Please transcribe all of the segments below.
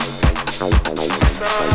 Stop.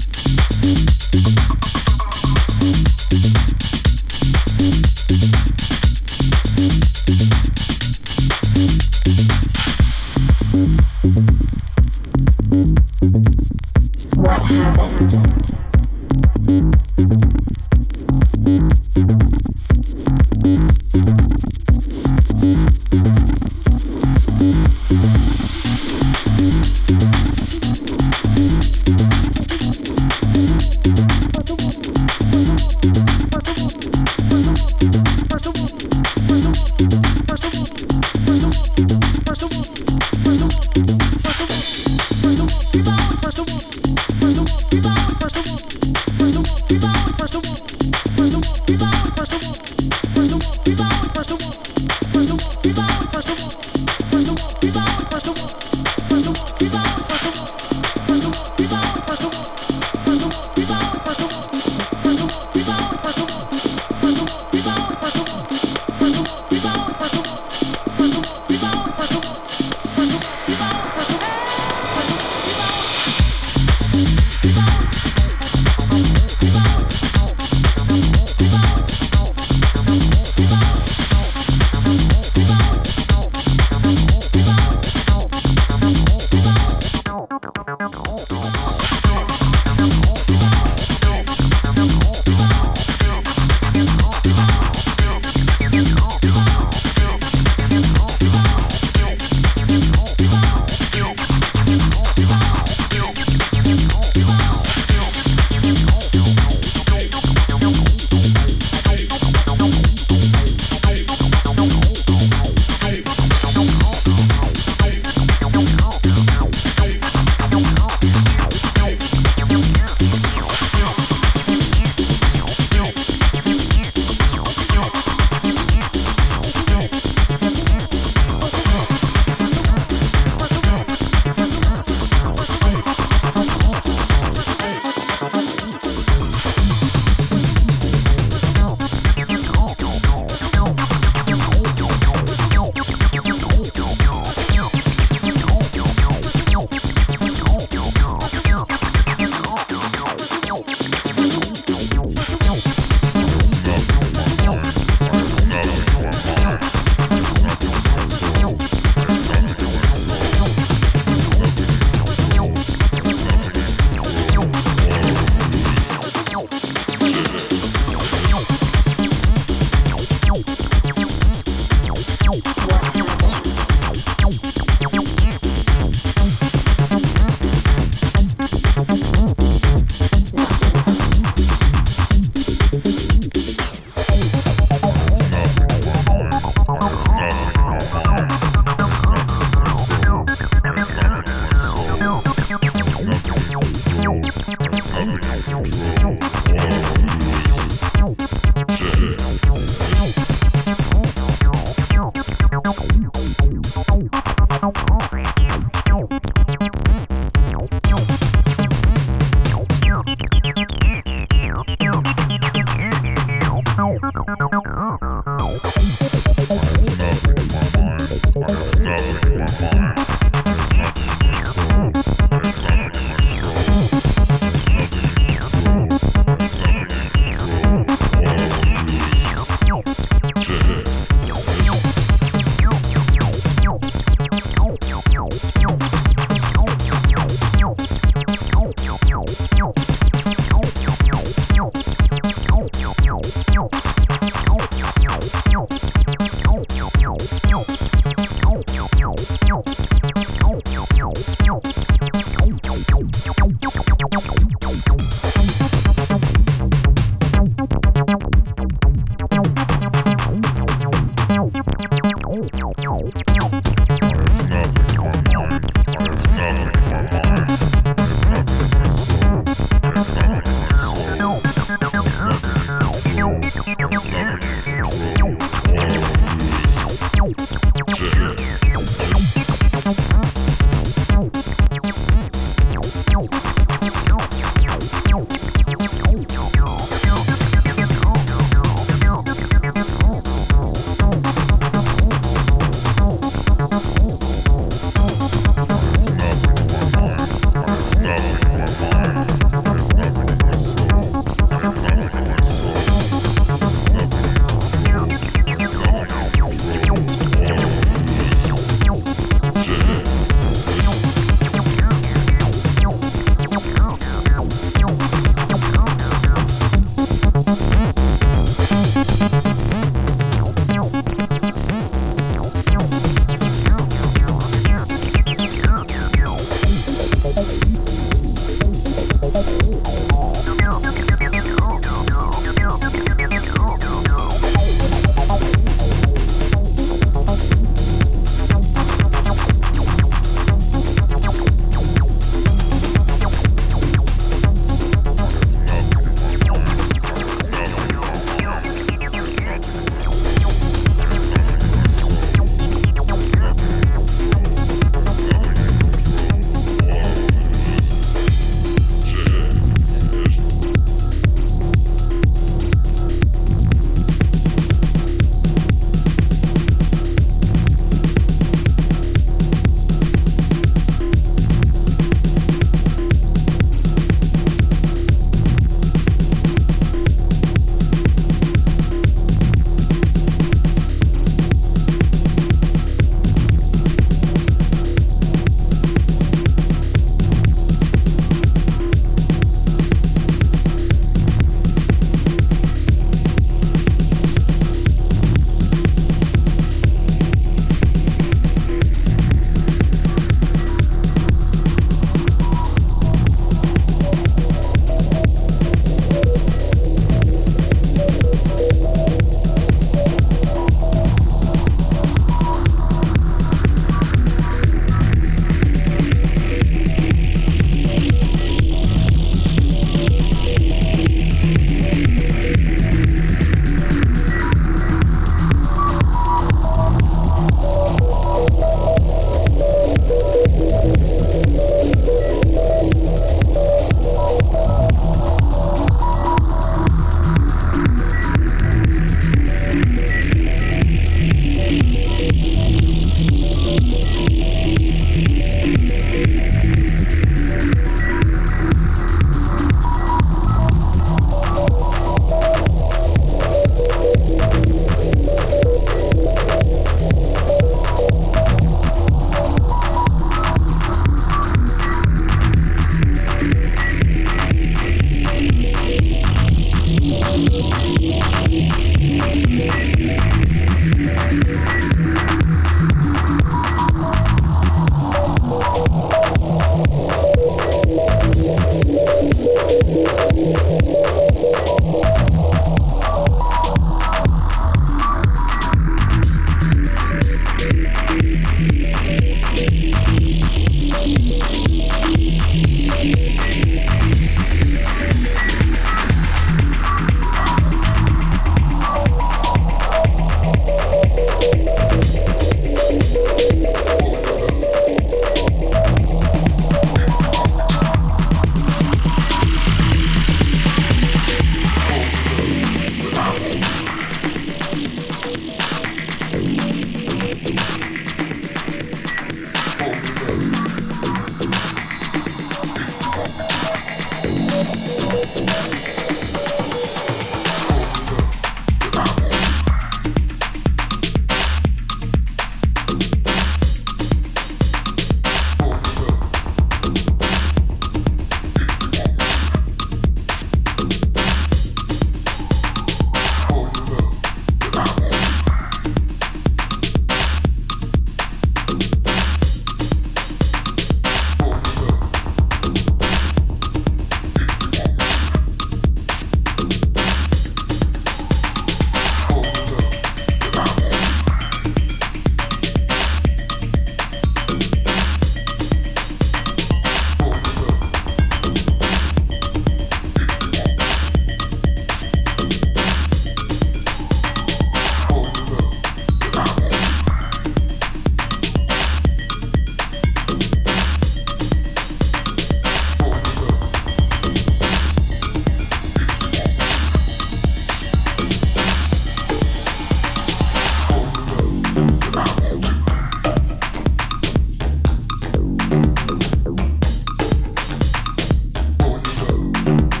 Thank you.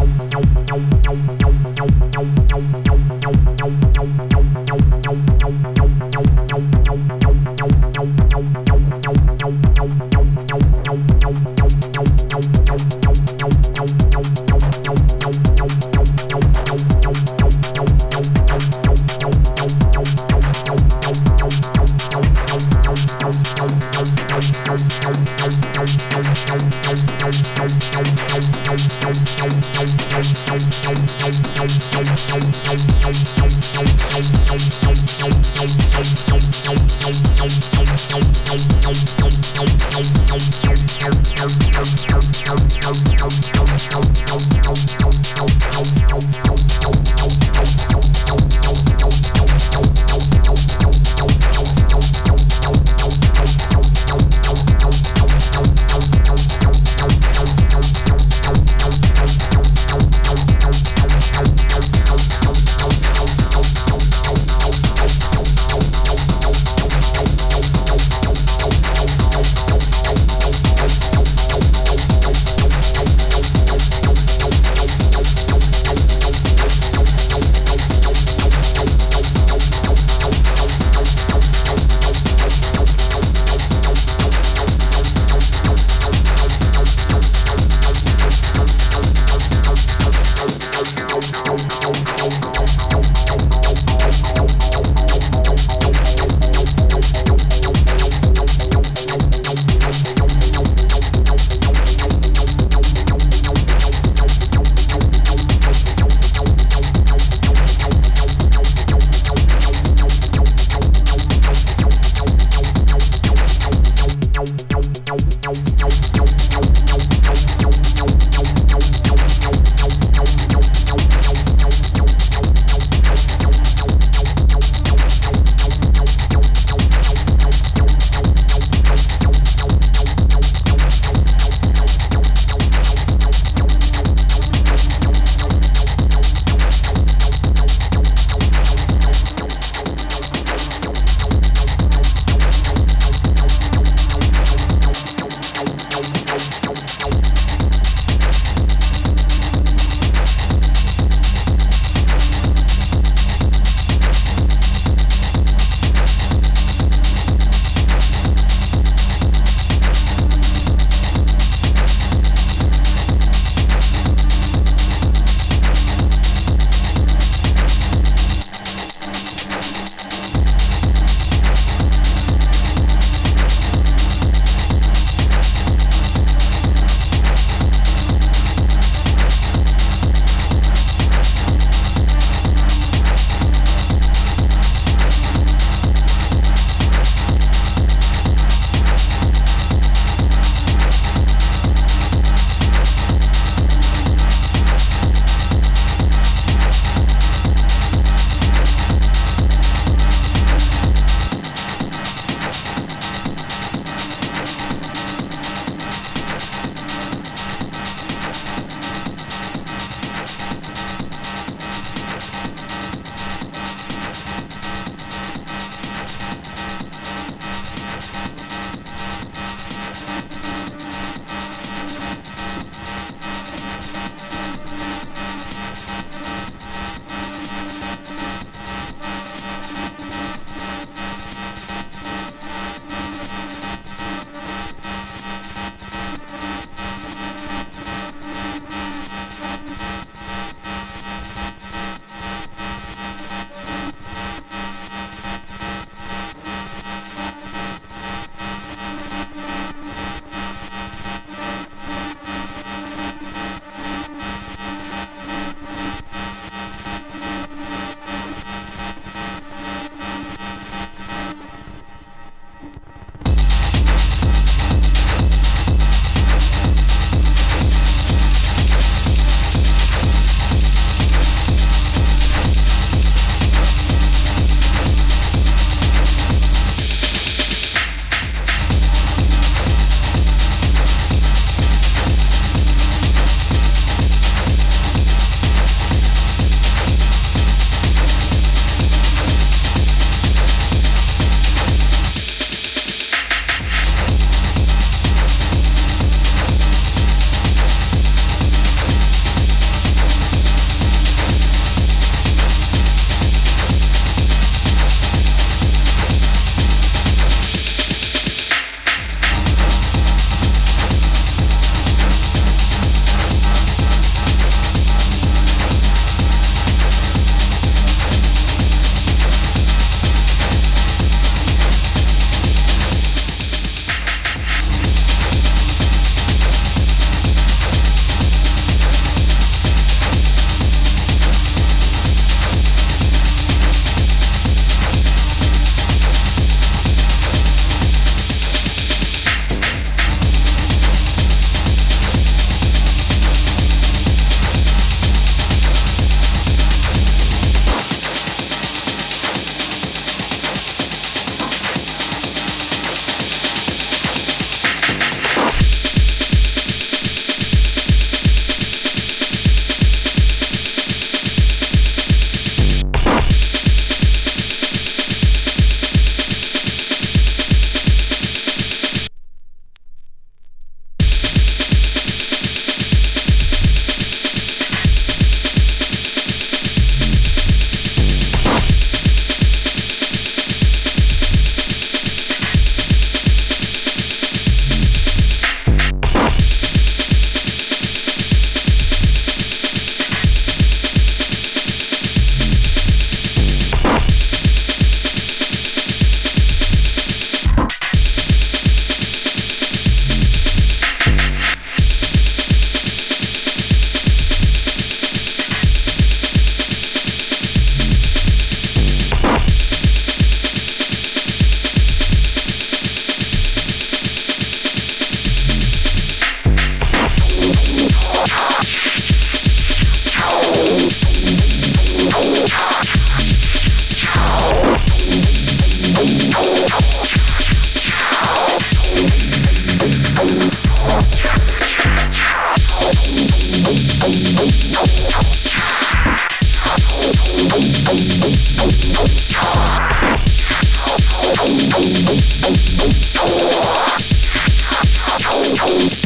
Thank